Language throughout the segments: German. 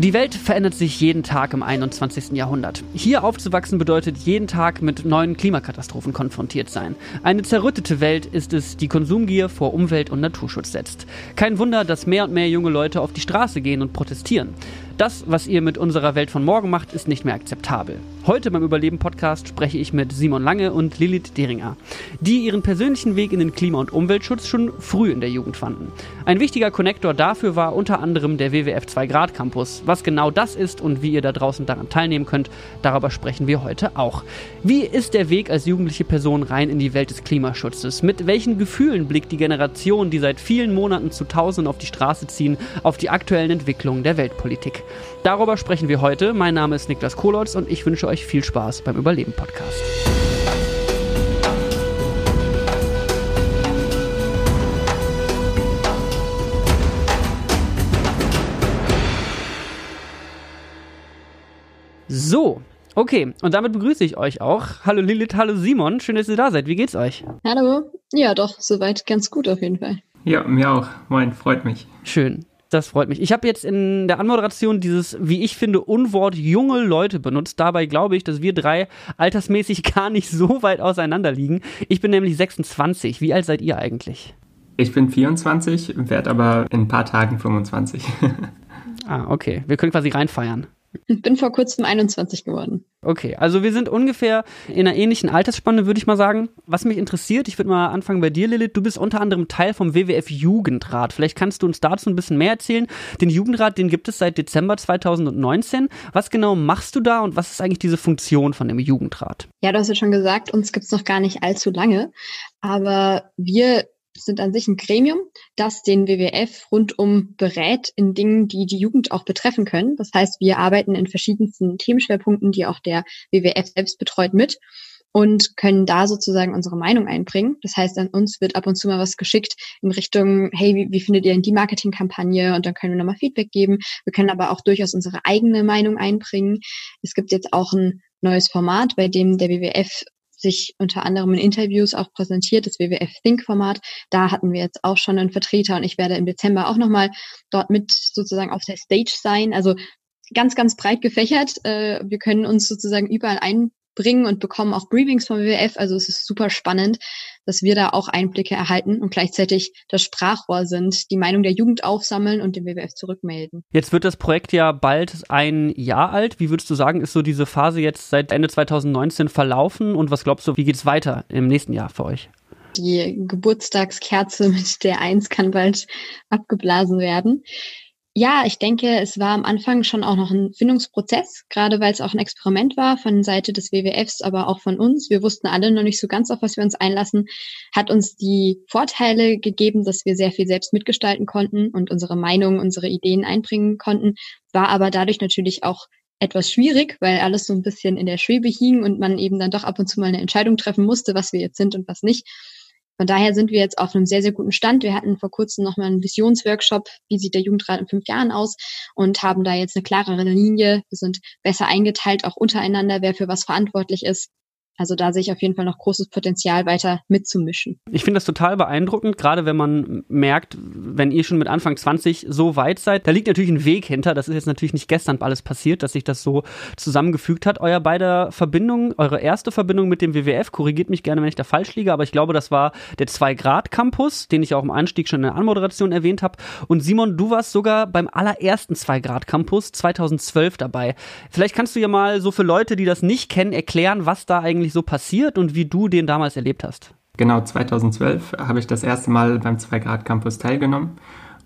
Die Welt verändert sich jeden Tag im 21. Jahrhundert. Hier aufzuwachsen bedeutet jeden Tag mit neuen Klimakatastrophen konfrontiert sein. Eine zerrüttete Welt ist es, die Konsumgier vor Umwelt- und Naturschutz setzt. Kein Wunder, dass mehr und mehr junge Leute auf die Straße gehen und protestieren. Das, was ihr mit unserer Welt von morgen macht, ist nicht mehr akzeptabel. Heute beim Überleben-Podcast spreche ich mit Simon Lange und Lilith Deringer, die ihren persönlichen Weg in den Klima- und Umweltschutz schon früh in der Jugend fanden. Ein wichtiger Konnektor dafür war unter anderem der WWF 2 Grad Campus. Was genau das ist und wie ihr da draußen daran teilnehmen könnt, darüber sprechen wir heute auch. Wie ist der Weg als jugendliche Person rein in die Welt des Klimaschutzes? Mit welchen Gefühlen blickt die Generation, die seit vielen Monaten zu Tausenden auf die Straße ziehen, auf die aktuellen Entwicklungen der Weltpolitik? Darüber sprechen wir heute. Mein Name ist Niklas Kolotz und ich wünsche euch viel Spaß beim Überleben Podcast. So, okay, und damit begrüße ich euch auch. Hallo Lilith, hallo Simon, schön, dass ihr da seid. Wie geht's euch? Hallo, ja doch, soweit ganz gut auf jeden Fall. Ja, mir auch. Moin, freut mich. Schön. Das freut mich. Ich habe jetzt in der Anmoderation dieses, wie ich finde, Unwort junge Leute benutzt. Dabei glaube ich, dass wir drei altersmäßig gar nicht so weit auseinander liegen. Ich bin nämlich 26. Wie alt seid ihr eigentlich? Ich bin 24, werde aber in ein paar Tagen 25. ah, okay. Wir können quasi reinfeiern. Ich bin vor kurzem 21 geworden. Okay, also wir sind ungefähr in einer ähnlichen Altersspanne, würde ich mal sagen. Was mich interessiert, ich würde mal anfangen bei dir, Lilith. Du bist unter anderem Teil vom WWF Jugendrat. Vielleicht kannst du uns dazu ein bisschen mehr erzählen. Den Jugendrat, den gibt es seit Dezember 2019. Was genau machst du da und was ist eigentlich diese Funktion von dem Jugendrat? Ja, du hast ja schon gesagt, uns gibt es noch gar nicht allzu lange. Aber wir sind an sich ein Gremium, das den WWF rundum berät in Dingen, die die Jugend auch betreffen können. Das heißt, wir arbeiten in verschiedensten Themenschwerpunkten, die auch der WWF selbst betreut mit und können da sozusagen unsere Meinung einbringen. Das heißt, an uns wird ab und zu mal was geschickt in Richtung, hey, wie, wie findet ihr denn die Marketingkampagne? Und dann können wir nochmal Feedback geben. Wir können aber auch durchaus unsere eigene Meinung einbringen. Es gibt jetzt auch ein neues Format, bei dem der WWF sich unter anderem in Interviews auch präsentiert, das WWF Think-Format. Da hatten wir jetzt auch schon einen Vertreter und ich werde im Dezember auch nochmal dort mit sozusagen auf der Stage sein. Also ganz, ganz breit gefächert. Äh, wir können uns sozusagen überall ein bringen und bekommen auch Briefings vom WWF. Also es ist super spannend, dass wir da auch Einblicke erhalten und gleichzeitig das Sprachrohr sind, die Meinung der Jugend aufsammeln und dem WWF zurückmelden. Jetzt wird das Projekt ja bald ein Jahr alt. Wie würdest du sagen, ist so diese Phase jetzt seit Ende 2019 verlaufen und was glaubst du, wie geht es weiter im nächsten Jahr für euch? Die Geburtstagskerze mit der Eins kann bald abgeblasen werden. Ja, ich denke, es war am Anfang schon auch noch ein Findungsprozess, gerade weil es auch ein Experiment war von Seite des WWFs, aber auch von uns. Wir wussten alle noch nicht so ganz, auf was wir uns einlassen. Hat uns die Vorteile gegeben, dass wir sehr viel selbst mitgestalten konnten und unsere Meinung, unsere Ideen einbringen konnten, war aber dadurch natürlich auch etwas schwierig, weil alles so ein bisschen in der Schwebe hing und man eben dann doch ab und zu mal eine Entscheidung treffen musste, was wir jetzt sind und was nicht. Von daher sind wir jetzt auf einem sehr, sehr guten Stand. Wir hatten vor kurzem nochmal einen Visionsworkshop, wie sieht der Jugendrat in fünf Jahren aus und haben da jetzt eine klarere Linie. Wir sind besser eingeteilt, auch untereinander, wer für was verantwortlich ist. Also da sehe ich auf jeden Fall noch großes Potenzial, weiter mitzumischen. Ich finde das total beeindruckend, gerade wenn man merkt, wenn ihr schon mit Anfang 20 so weit seid, da liegt natürlich ein Weg hinter. Das ist jetzt natürlich nicht gestern alles passiert, dass sich das so zusammengefügt hat. Euer beider Verbindung, eure erste Verbindung mit dem WWF, korrigiert mich gerne, wenn ich da falsch liege, aber ich glaube, das war der 2-Grad-Campus, den ich auch im Anstieg schon in der Anmoderation erwähnt habe. Und Simon, du warst sogar beim allerersten 2-Grad-Campus 2012 dabei. Vielleicht kannst du ja mal so für Leute, die das nicht kennen, erklären, was da eigentlich eigentlich so passiert und wie du den damals erlebt hast? Genau, 2012 habe ich das erste Mal beim 2 Grad Campus teilgenommen.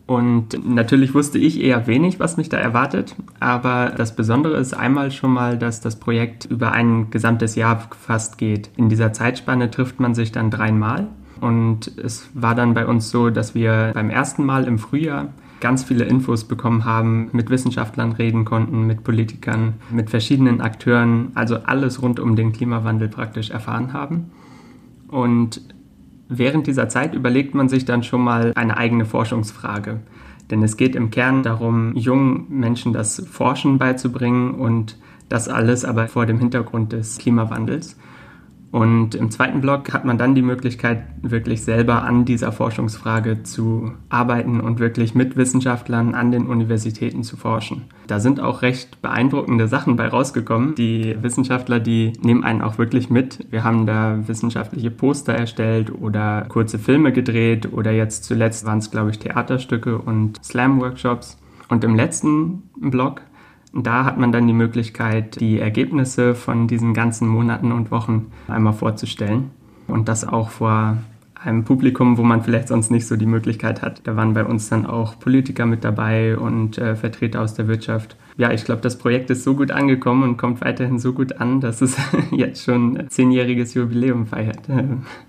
Und natürlich wusste ich eher wenig, was mich da erwartet. Aber das Besondere ist einmal schon mal, dass das Projekt über ein gesamtes Jahr fast geht. In dieser Zeitspanne trifft man sich dann dreimal. Und es war dann bei uns so, dass wir beim ersten Mal im Frühjahr ganz viele Infos bekommen haben, mit Wissenschaftlern reden konnten, mit Politikern, mit verschiedenen Akteuren, also alles rund um den Klimawandel praktisch erfahren haben. Und während dieser Zeit überlegt man sich dann schon mal eine eigene Forschungsfrage. Denn es geht im Kern darum, jungen Menschen das Forschen beizubringen und das alles aber vor dem Hintergrund des Klimawandels. Und im zweiten Block hat man dann die Möglichkeit, wirklich selber an dieser Forschungsfrage zu arbeiten und wirklich mit Wissenschaftlern an den Universitäten zu forschen. Da sind auch recht beeindruckende Sachen bei rausgekommen. Die Wissenschaftler, die nehmen einen auch wirklich mit. Wir haben da wissenschaftliche Poster erstellt oder kurze Filme gedreht oder jetzt zuletzt waren es, glaube ich, Theaterstücke und Slam-Workshops. Und im letzten Block da hat man dann die Möglichkeit, die Ergebnisse von diesen ganzen Monaten und Wochen einmal vorzustellen. Und das auch vor einem Publikum, wo man vielleicht sonst nicht so die Möglichkeit hat. Da waren bei uns dann auch Politiker mit dabei und äh, Vertreter aus der Wirtschaft ja, ich glaube, das Projekt ist so gut angekommen und kommt weiterhin so gut an, dass es jetzt schon zehnjähriges Jubiläum feiert.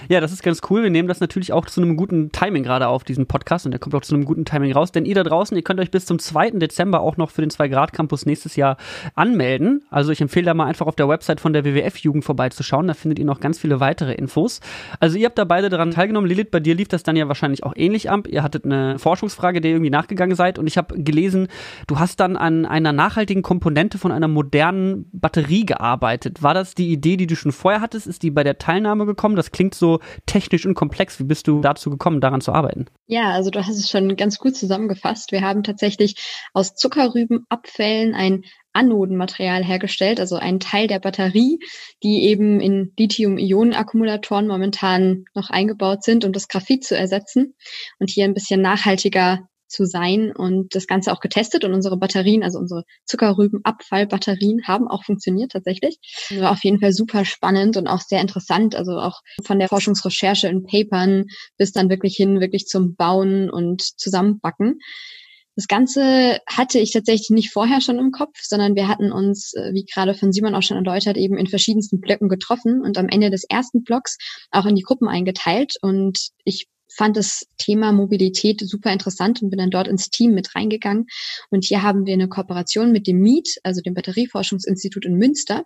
Ja, das ist ganz cool. Wir nehmen das natürlich auch zu einem guten Timing gerade auf, diesen Podcast. Und der kommt auch zu einem guten Timing raus. Denn ihr da draußen, ihr könnt euch bis zum 2. Dezember auch noch für den 2-Grad-Campus nächstes Jahr anmelden. Also ich empfehle da mal einfach auf der Website von der WWF-Jugend vorbeizuschauen. Da findet ihr noch ganz viele weitere Infos. Also ihr habt da beide daran teilgenommen. Lilith, bei dir lief das dann ja wahrscheinlich auch ähnlich ab. Ihr hattet eine Forschungsfrage, der ihr irgendwie nachgegangen seid. Und ich habe gelesen, du hast dann an einer nachhaltigen Komponente von einer modernen Batterie gearbeitet. War das die Idee, die du schon vorher hattest? Ist die bei der Teilnahme gekommen? Das klingt so technisch und komplex. Wie bist du dazu gekommen, daran zu arbeiten? Ja, also du hast es schon ganz gut zusammengefasst. Wir haben tatsächlich aus Zuckerrübenabfällen ein Anodenmaterial hergestellt, also ein Teil der Batterie, die eben in Lithium-Ionen-Akkumulatoren momentan noch eingebaut sind, um das Graphit zu ersetzen und hier ein bisschen nachhaltiger zu sein und das Ganze auch getestet und unsere Batterien, also unsere Zuckerrübenabfallbatterien haben auch funktioniert tatsächlich. War auf jeden Fall super spannend und auch sehr interessant, also auch von der Forschungsrecherche in Papern bis dann wirklich hin, wirklich zum Bauen und Zusammenbacken. Das Ganze hatte ich tatsächlich nicht vorher schon im Kopf, sondern wir hatten uns, äh, wie gerade von Simon auch schon erläutert, eben in verschiedensten Blöcken getroffen und am Ende des ersten Blocks auch in die Gruppen eingeteilt. Und ich fand das Thema Mobilität super interessant und bin dann dort ins Team mit reingegangen. Und hier haben wir eine Kooperation mit dem MIET, also dem Batterieforschungsinstitut in Münster.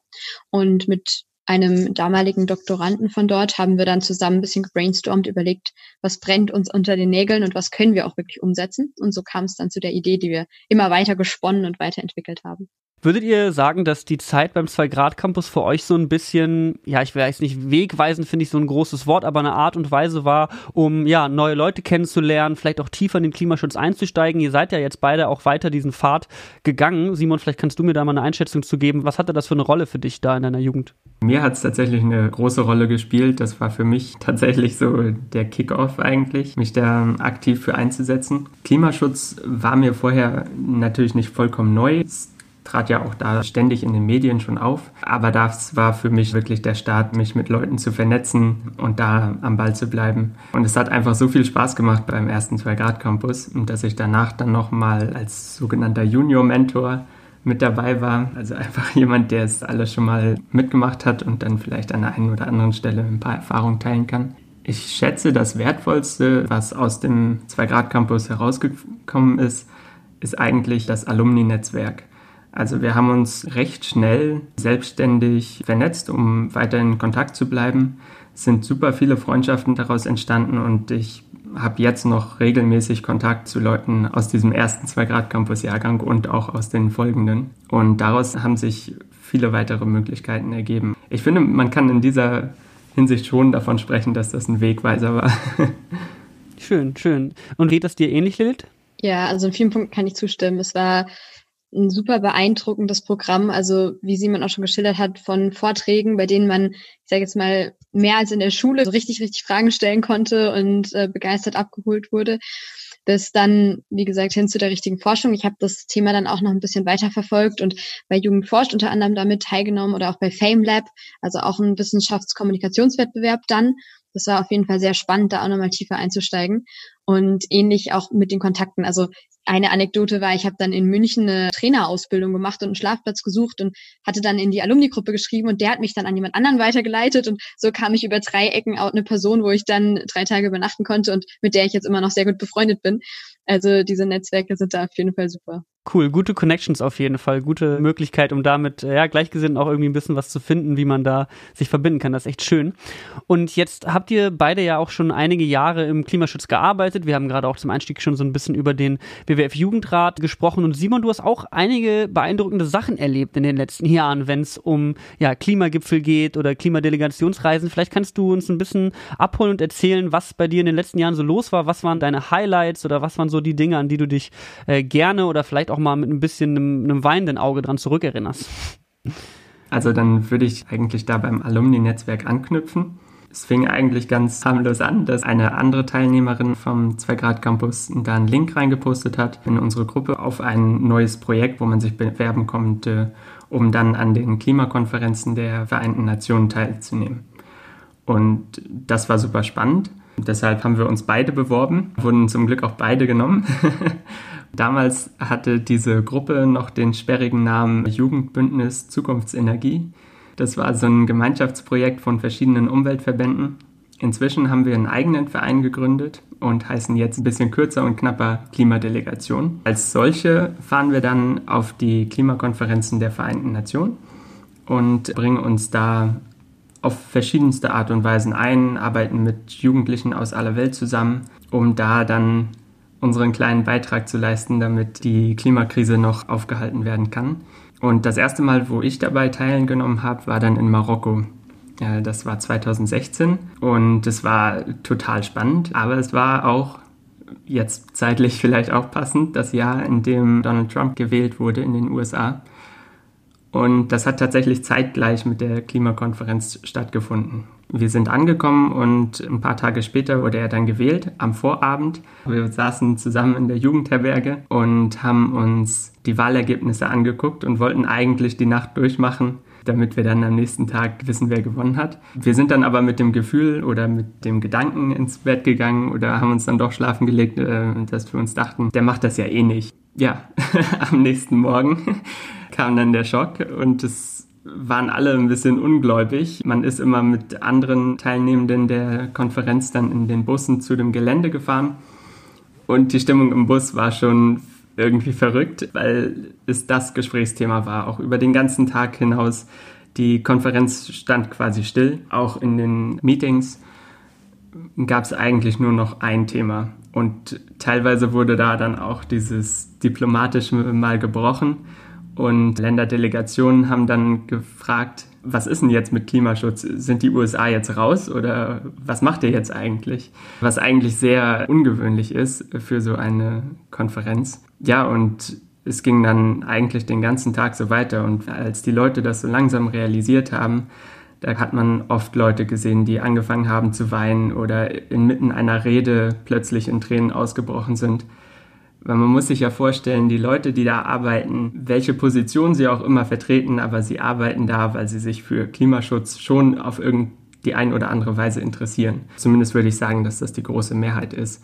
Und mit einem damaligen Doktoranden von dort haben wir dann zusammen ein bisschen gebrainstormt, überlegt, was brennt uns unter den Nägeln und was können wir auch wirklich umsetzen. Und so kam es dann zu der Idee, die wir immer weiter gesponnen und weiterentwickelt haben. Würdet ihr sagen, dass die Zeit beim 2-Grad-Campus für euch so ein bisschen, ja, ich weiß nicht, wegweisend finde ich so ein großes Wort, aber eine Art und Weise war, um ja, neue Leute kennenzulernen, vielleicht auch tiefer in den Klimaschutz einzusteigen? Ihr seid ja jetzt beide auch weiter diesen Pfad gegangen. Simon, vielleicht kannst du mir da mal eine Einschätzung zu geben. Was hatte das für eine Rolle für dich da in deiner Jugend? Mir hat es tatsächlich eine große Rolle gespielt. Das war für mich tatsächlich so der Kickoff eigentlich, mich da aktiv für einzusetzen. Klimaschutz war mir vorher natürlich nicht vollkommen neu. Trat ja auch da ständig in den Medien schon auf. Aber das war für mich wirklich der Start, mich mit Leuten zu vernetzen und da am Ball zu bleiben. Und es hat einfach so viel Spaß gemacht beim ersten 2-Grad-Campus, dass ich danach dann nochmal als sogenannter Junior-Mentor mit dabei war. Also einfach jemand, der es alles schon mal mitgemacht hat und dann vielleicht an der einen oder anderen Stelle ein paar Erfahrungen teilen kann. Ich schätze, das Wertvollste, was aus dem 2-Grad-Campus herausgekommen ist, ist eigentlich das Alumni-Netzwerk. Also wir haben uns recht schnell selbstständig vernetzt, um weiter in Kontakt zu bleiben. Es sind super viele Freundschaften daraus entstanden und ich habe jetzt noch regelmäßig Kontakt zu Leuten aus diesem ersten 2-Grad-Campus-Jahrgang und auch aus den folgenden. Und daraus haben sich viele weitere Möglichkeiten ergeben. Ich finde, man kann in dieser Hinsicht schon davon sprechen, dass das ein Wegweiser war. schön, schön. Und geht das dir ähnlich, Lilith? Ja, also in vielen Punkten kann ich zustimmen. Es war ein super beeindruckendes Programm. Also wie Simon auch schon geschildert hat, von Vorträgen, bei denen man, ich sage jetzt mal, mehr als in der Schule so richtig, richtig Fragen stellen konnte und äh, begeistert abgeholt wurde, bis dann, wie gesagt, hin zu der richtigen Forschung. Ich habe das Thema dann auch noch ein bisschen weiter verfolgt und bei Jugend forscht unter anderem damit teilgenommen oder auch bei FameLab, also auch ein Wissenschaftskommunikationswettbewerb dann. Das war auf jeden Fall sehr spannend, da auch nochmal tiefer einzusteigen. Und ähnlich auch mit den Kontakten. Also eine Anekdote war, ich habe dann in München eine Trainerausbildung gemacht und einen Schlafplatz gesucht und hatte dann in die Alumni-Gruppe geschrieben und der hat mich dann an jemand anderen weitergeleitet und so kam ich über drei Ecken out eine Person, wo ich dann drei Tage übernachten konnte und mit der ich jetzt immer noch sehr gut befreundet bin. Also diese Netzwerke sind da auf jeden Fall super. Cool, gute Connections auf jeden Fall, gute Möglichkeit, um damit äh, ja Gleichgesinnten auch irgendwie ein bisschen was zu finden, wie man da sich verbinden kann. Das ist echt schön. Und jetzt habt ihr beide ja auch schon einige Jahre im Klimaschutz gearbeitet. Wir haben gerade auch zum Einstieg schon so ein bisschen über den WWF Jugendrat gesprochen. Und Simon, du hast auch einige beeindruckende Sachen erlebt in den letzten Jahren, wenn es um ja, Klimagipfel geht oder Klimadelegationsreisen. Vielleicht kannst du uns ein bisschen abholen und erzählen, was bei dir in den letzten Jahren so los war. Was waren deine Highlights oder was waren so die Dinge, an die du dich äh, gerne oder vielleicht auch auch mal mit ein bisschen einem, einem weinenden Auge dran zurückerinnerst. Also dann würde ich eigentlich da beim Alumni-Netzwerk anknüpfen. Es fing eigentlich ganz harmlos an, dass eine andere Teilnehmerin vom 2 Grad Campus da einen Link reingepostet hat in unsere Gruppe auf ein neues Projekt, wo man sich bewerben konnte, um dann an den Klimakonferenzen der Vereinten Nationen teilzunehmen. Und das war super spannend. Deshalb haben wir uns beide beworben, wurden zum Glück auch beide genommen. Damals hatte diese Gruppe noch den sperrigen Namen Jugendbündnis Zukunftsenergie. Das war so ein Gemeinschaftsprojekt von verschiedenen Umweltverbänden. Inzwischen haben wir einen eigenen Verein gegründet und heißen jetzt ein bisschen kürzer und knapper Klimadelegation. Als solche fahren wir dann auf die Klimakonferenzen der Vereinten Nationen und bringen uns da auf verschiedenste Art und Weisen ein, arbeiten mit Jugendlichen aus aller Welt zusammen, um da dann unseren kleinen Beitrag zu leisten, damit die Klimakrise noch aufgehalten werden kann. Und das erste Mal, wo ich dabei teilgenommen habe, war dann in Marokko. Das war 2016 und es war total spannend, aber es war auch jetzt zeitlich vielleicht auch passend, das Jahr, in dem Donald Trump gewählt wurde in den USA. Und das hat tatsächlich zeitgleich mit der Klimakonferenz stattgefunden. Wir sind angekommen und ein paar Tage später wurde er dann gewählt, am Vorabend. Wir saßen zusammen in der Jugendherberge und haben uns die Wahlergebnisse angeguckt und wollten eigentlich die Nacht durchmachen, damit wir dann am nächsten Tag wissen, wer gewonnen hat. Wir sind dann aber mit dem Gefühl oder mit dem Gedanken ins Bett gegangen oder haben uns dann doch schlafen gelegt, äh, dass wir uns dachten, der macht das ja eh nicht. Ja, am nächsten Morgen kam dann der Schock und es waren alle ein bisschen ungläubig. Man ist immer mit anderen Teilnehmenden der Konferenz dann in den Bussen zu dem Gelände gefahren. Und die Stimmung im Bus war schon irgendwie verrückt, weil es das Gesprächsthema war, auch über den ganzen Tag hinaus. Die Konferenz stand quasi still. Auch in den Meetings gab es eigentlich nur noch ein Thema. Und teilweise wurde da dann auch dieses diplomatische mal gebrochen und Länderdelegationen haben dann gefragt, was ist denn jetzt mit Klimaschutz? Sind die USA jetzt raus oder was macht ihr jetzt eigentlich? Was eigentlich sehr ungewöhnlich ist für so eine Konferenz. Ja, und es ging dann eigentlich den ganzen Tag so weiter. Und als die Leute das so langsam realisiert haben, da hat man oft Leute gesehen, die angefangen haben zu weinen oder inmitten einer Rede plötzlich in Tränen ausgebrochen sind. Weil man muss sich ja vorstellen, die Leute, die da arbeiten, welche Position sie auch immer vertreten, aber sie arbeiten da, weil sie sich für Klimaschutz schon auf die eine oder andere Weise interessieren. Zumindest würde ich sagen, dass das die große Mehrheit ist.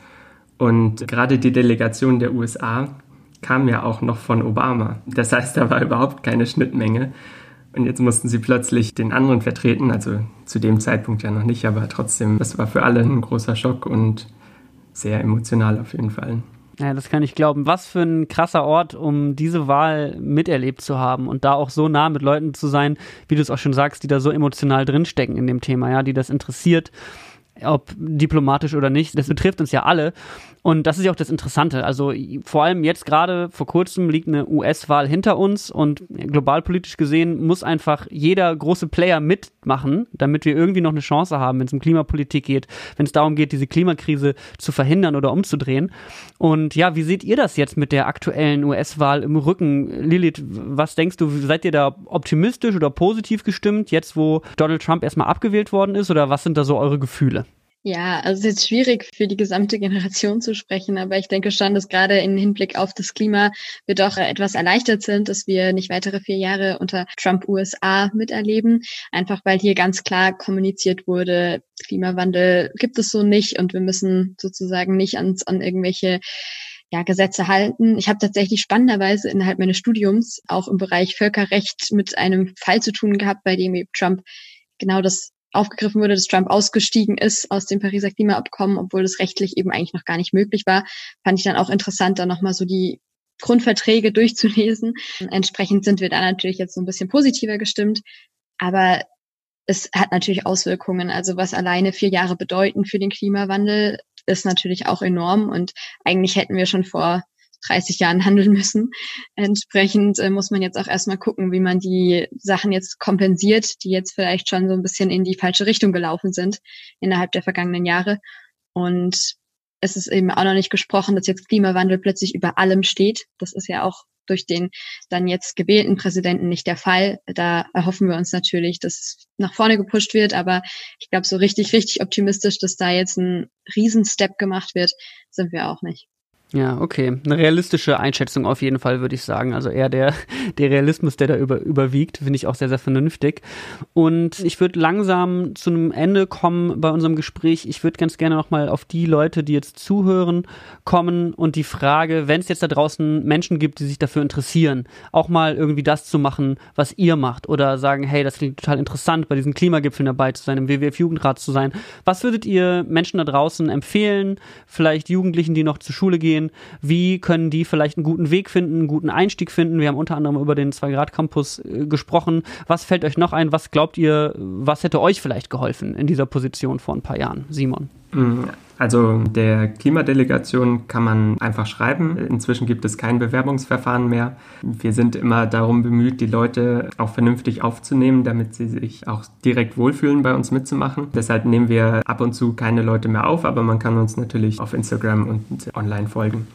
Und gerade die Delegation der USA kam ja auch noch von Obama. Das heißt, da war überhaupt keine Schnittmenge. Und jetzt mussten sie plötzlich den anderen vertreten, also zu dem Zeitpunkt ja noch nicht, aber trotzdem, das war für alle ein großer Schock und sehr emotional auf jeden Fall. Ja, das kann ich glauben. Was für ein krasser Ort, um diese Wahl miterlebt zu haben und da auch so nah mit Leuten zu sein, wie du es auch schon sagst, die da so emotional drinstecken in dem Thema, ja, die das interessiert ob diplomatisch oder nicht, das betrifft uns ja alle. Und das ist ja auch das Interessante. Also vor allem jetzt gerade vor kurzem liegt eine US-Wahl hinter uns und globalpolitisch gesehen muss einfach jeder große Player mitmachen, damit wir irgendwie noch eine Chance haben, wenn es um Klimapolitik geht, wenn es darum geht, diese Klimakrise zu verhindern oder umzudrehen. Und ja, wie seht ihr das jetzt mit der aktuellen US-Wahl im Rücken? Lilith, was denkst du, seid ihr da optimistisch oder positiv gestimmt, jetzt wo Donald Trump erstmal abgewählt worden ist oder was sind da so eure Gefühle? Ja, also es ist jetzt schwierig für die gesamte Generation zu sprechen, aber ich denke schon, dass gerade im Hinblick auf das Klima wir doch etwas erleichtert sind, dass wir nicht weitere vier Jahre unter Trump USA miterleben, einfach weil hier ganz klar kommuniziert wurde, Klimawandel gibt es so nicht und wir müssen sozusagen nicht ans, an irgendwelche ja, Gesetze halten. Ich habe tatsächlich spannenderweise innerhalb meines Studiums auch im Bereich Völkerrecht mit einem Fall zu tun gehabt, bei dem Trump genau das aufgegriffen wurde, dass Trump ausgestiegen ist aus dem Pariser Klimaabkommen, obwohl das rechtlich eben eigentlich noch gar nicht möglich war, fand ich dann auch interessant, da nochmal so die Grundverträge durchzulesen. Entsprechend sind wir da natürlich jetzt so ein bisschen positiver gestimmt. Aber es hat natürlich Auswirkungen. Also was alleine vier Jahre bedeuten für den Klimawandel, ist natürlich auch enorm. Und eigentlich hätten wir schon vor 30 Jahren handeln müssen. Entsprechend äh, muss man jetzt auch erstmal gucken, wie man die Sachen jetzt kompensiert, die jetzt vielleicht schon so ein bisschen in die falsche Richtung gelaufen sind innerhalb der vergangenen Jahre. Und es ist eben auch noch nicht gesprochen, dass jetzt Klimawandel plötzlich über allem steht. Das ist ja auch durch den dann jetzt gewählten Präsidenten nicht der Fall. Da erhoffen wir uns natürlich, dass es nach vorne gepusht wird. Aber ich glaube, so richtig, richtig optimistisch, dass da jetzt ein Riesenstep gemacht wird, sind wir auch nicht. Ja, okay. Eine realistische Einschätzung auf jeden Fall, würde ich sagen. Also eher der, der Realismus, der da über, überwiegt, finde ich auch sehr, sehr vernünftig. Und ich würde langsam zu einem Ende kommen bei unserem Gespräch. Ich würde ganz gerne nochmal auf die Leute, die jetzt zuhören, kommen und die Frage, wenn es jetzt da draußen Menschen gibt, die sich dafür interessieren, auch mal irgendwie das zu machen, was ihr macht oder sagen, hey, das klingt total interessant, bei diesen Klimagipfeln dabei zu sein, im WWF-Jugendrat zu sein. Was würdet ihr Menschen da draußen empfehlen? Vielleicht Jugendlichen, die noch zur Schule gehen? Gehen, wie können die vielleicht einen guten Weg finden, einen guten Einstieg finden. Wir haben unter anderem über den 2-Grad-Campus äh, gesprochen. Was fällt euch noch ein? Was glaubt ihr, was hätte euch vielleicht geholfen in dieser Position vor ein paar Jahren? Simon. Also der Klimadelegation kann man einfach schreiben. Inzwischen gibt es kein Bewerbungsverfahren mehr. Wir sind immer darum bemüht, die Leute auch vernünftig aufzunehmen, damit sie sich auch direkt wohlfühlen, bei uns mitzumachen. Deshalb nehmen wir ab und zu keine Leute mehr auf, aber man kann uns natürlich auf Instagram und online folgen.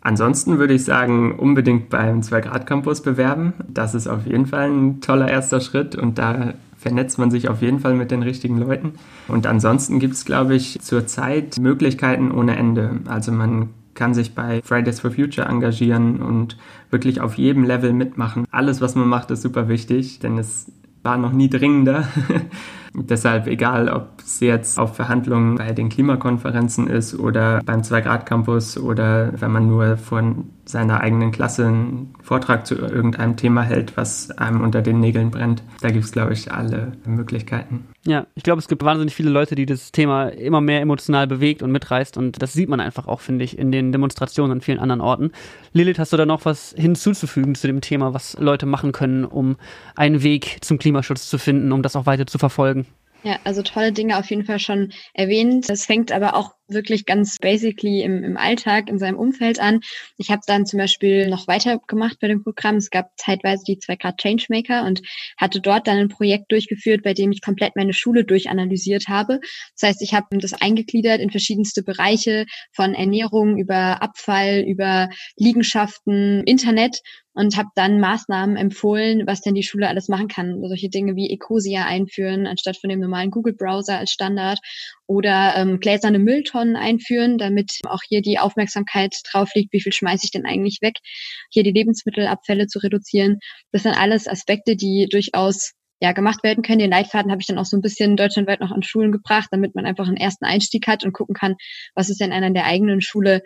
Ansonsten würde ich sagen, unbedingt beim 2-Grad-Campus bewerben. Das ist auf jeden Fall ein toller erster Schritt und da vernetzt man sich auf jeden Fall mit den richtigen Leuten. Und ansonsten gibt es, glaube ich, zurzeit Möglichkeiten ohne Ende. Also man kann sich bei Fridays for Future engagieren und wirklich auf jedem Level mitmachen. Alles, was man macht, ist super wichtig, denn es war noch nie dringender. Deshalb, egal ob es jetzt auf Verhandlungen bei den Klimakonferenzen ist oder beim Zwei-Grad-Campus oder wenn man nur von seiner eigenen Klasse einen Vortrag zu irgendeinem Thema hält, was einem unter den Nägeln brennt. Da gibt es, glaube ich, alle Möglichkeiten. Ja, ich glaube, es gibt wahnsinnig viele Leute, die das Thema immer mehr emotional bewegt und mitreißt und das sieht man einfach auch, finde ich, in den Demonstrationen an vielen anderen Orten. Lilith, hast du da noch was hinzuzufügen zu dem Thema, was Leute machen können, um einen Weg zum Klimaschutz zu finden, um das auch weiter zu verfolgen? Ja, also tolle Dinge auf jeden Fall schon erwähnt. Das fängt aber auch wirklich ganz basically im, im Alltag, in seinem Umfeld an. Ich habe dann zum Beispiel noch weitergemacht bei dem Programm. Es gab zeitweise die 2 Grad Changemaker und hatte dort dann ein Projekt durchgeführt, bei dem ich komplett meine Schule durchanalysiert habe. Das heißt, ich habe das eingegliedert in verschiedenste Bereiche von Ernährung über Abfall, über Liegenschaften, Internet und habe dann Maßnahmen empfohlen, was denn die Schule alles machen kann. Solche Dinge wie Ecosia einführen, anstatt von dem normalen Google-Browser als Standard oder ähm, gläserne Mülltonnen einführen, damit auch hier die Aufmerksamkeit drauf liegt, wie viel schmeiße ich denn eigentlich weg, hier die Lebensmittelabfälle zu reduzieren. Das sind alles Aspekte, die durchaus ja, gemacht werden können. Den Leitfaden habe ich dann auch so ein bisschen deutschlandweit noch an Schulen gebracht, damit man einfach einen ersten Einstieg hat und gucken kann, was ist denn an der eigenen Schule,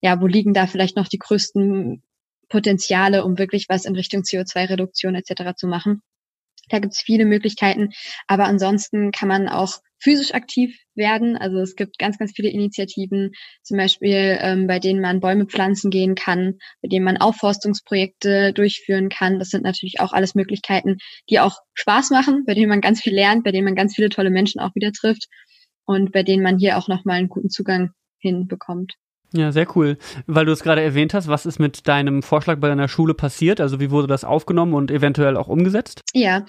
ja, wo liegen da vielleicht noch die größten Potenziale, um wirklich was in Richtung CO2-Reduktion etc. zu machen. Da gibt es viele Möglichkeiten, aber ansonsten kann man auch physisch aktiv werden. Also es gibt ganz, ganz viele Initiativen, zum Beispiel ähm, bei denen man Bäume pflanzen gehen kann, bei denen man Aufforstungsprojekte durchführen kann. Das sind natürlich auch alles Möglichkeiten, die auch Spaß machen, bei denen man ganz viel lernt, bei denen man ganz viele tolle Menschen auch wieder trifft und bei denen man hier auch nochmal einen guten Zugang hinbekommt. Ja, sehr cool. Weil du es gerade erwähnt hast, was ist mit deinem Vorschlag bei deiner Schule passiert? Also wie wurde das aufgenommen und eventuell auch umgesetzt? Ja,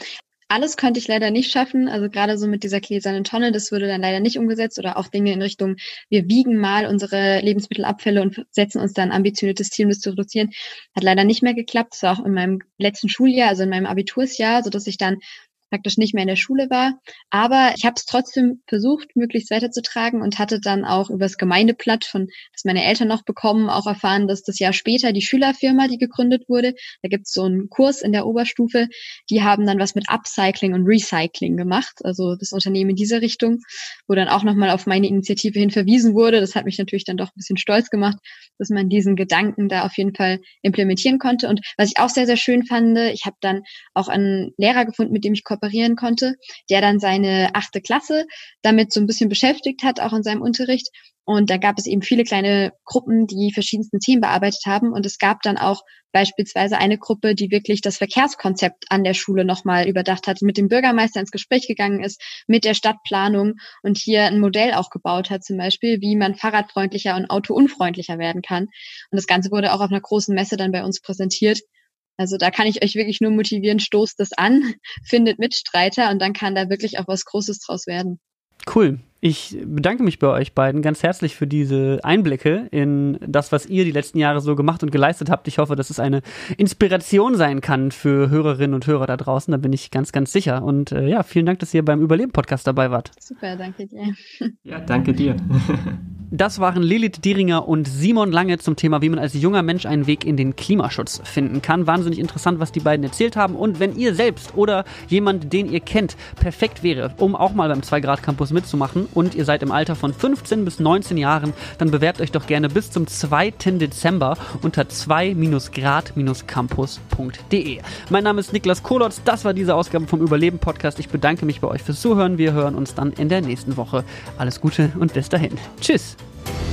alles könnte ich leider nicht schaffen. Also gerade so mit dieser gläsernen Tonne, das würde dann leider nicht umgesetzt oder auch Dinge in Richtung, wir wiegen mal unsere Lebensmittelabfälle und setzen uns dann ambitioniertes Ziel, das zu reduzieren. Hat leider nicht mehr geklappt. Das war auch in meinem letzten Schuljahr, also in meinem Abitursjahr, so dass ich dann praktisch nicht mehr in der Schule war. Aber ich habe es trotzdem versucht, möglichst weiterzutragen und hatte dann auch übers Gemeindeblatt, von das meine Eltern noch bekommen, auch erfahren, dass das Jahr später die Schülerfirma, die gegründet wurde, da gibt es so einen Kurs in der Oberstufe, die haben dann was mit Upcycling und Recycling gemacht, also das Unternehmen in dieser Richtung, wo dann auch nochmal auf meine Initiative hin verwiesen wurde. Das hat mich natürlich dann doch ein bisschen stolz gemacht, dass man diesen Gedanken da auf jeden Fall implementieren konnte. Und was ich auch sehr, sehr schön fand, ich habe dann auch einen Lehrer gefunden, mit dem ich operieren konnte, der dann seine achte Klasse damit so ein bisschen beschäftigt hat, auch in seinem Unterricht. Und da gab es eben viele kleine Gruppen, die verschiedensten Themen bearbeitet haben. Und es gab dann auch beispielsweise eine Gruppe, die wirklich das Verkehrskonzept an der Schule nochmal überdacht hat, mit dem Bürgermeister ins Gespräch gegangen ist, mit der Stadtplanung und hier ein Modell aufgebaut hat, zum Beispiel, wie man fahrradfreundlicher und autounfreundlicher werden kann. Und das Ganze wurde auch auf einer großen Messe dann bei uns präsentiert. Also da kann ich euch wirklich nur motivieren, stoßt es an, findet Mitstreiter und dann kann da wirklich auch was Großes draus werden. Cool. Ich bedanke mich bei euch beiden ganz herzlich für diese Einblicke in das, was ihr die letzten Jahre so gemacht und geleistet habt. Ich hoffe, dass es eine Inspiration sein kann für Hörerinnen und Hörer da draußen. Da bin ich ganz, ganz sicher. Und äh, ja, vielen Dank, dass ihr beim Überleben-Podcast dabei wart. Super, danke dir. Ja, danke dir. Das waren Lilith Dieringer und Simon Lange zum Thema, wie man als junger Mensch einen Weg in den Klimaschutz finden kann. Wahnsinnig interessant, was die beiden erzählt haben. Und wenn ihr selbst oder jemand, den ihr kennt, perfekt wäre, um auch mal beim 2 Grad Campus mitzumachen und ihr seid im Alter von 15 bis 19 Jahren, dann bewerbt euch doch gerne bis zum 2. Dezember unter 2-grad-campus.de. Mein Name ist Niklas Kolotz. Das war diese Ausgabe vom Überleben Podcast. Ich bedanke mich bei euch fürs Zuhören. Wir hören uns dann in der nächsten Woche. Alles Gute und bis dahin. Tschüss. you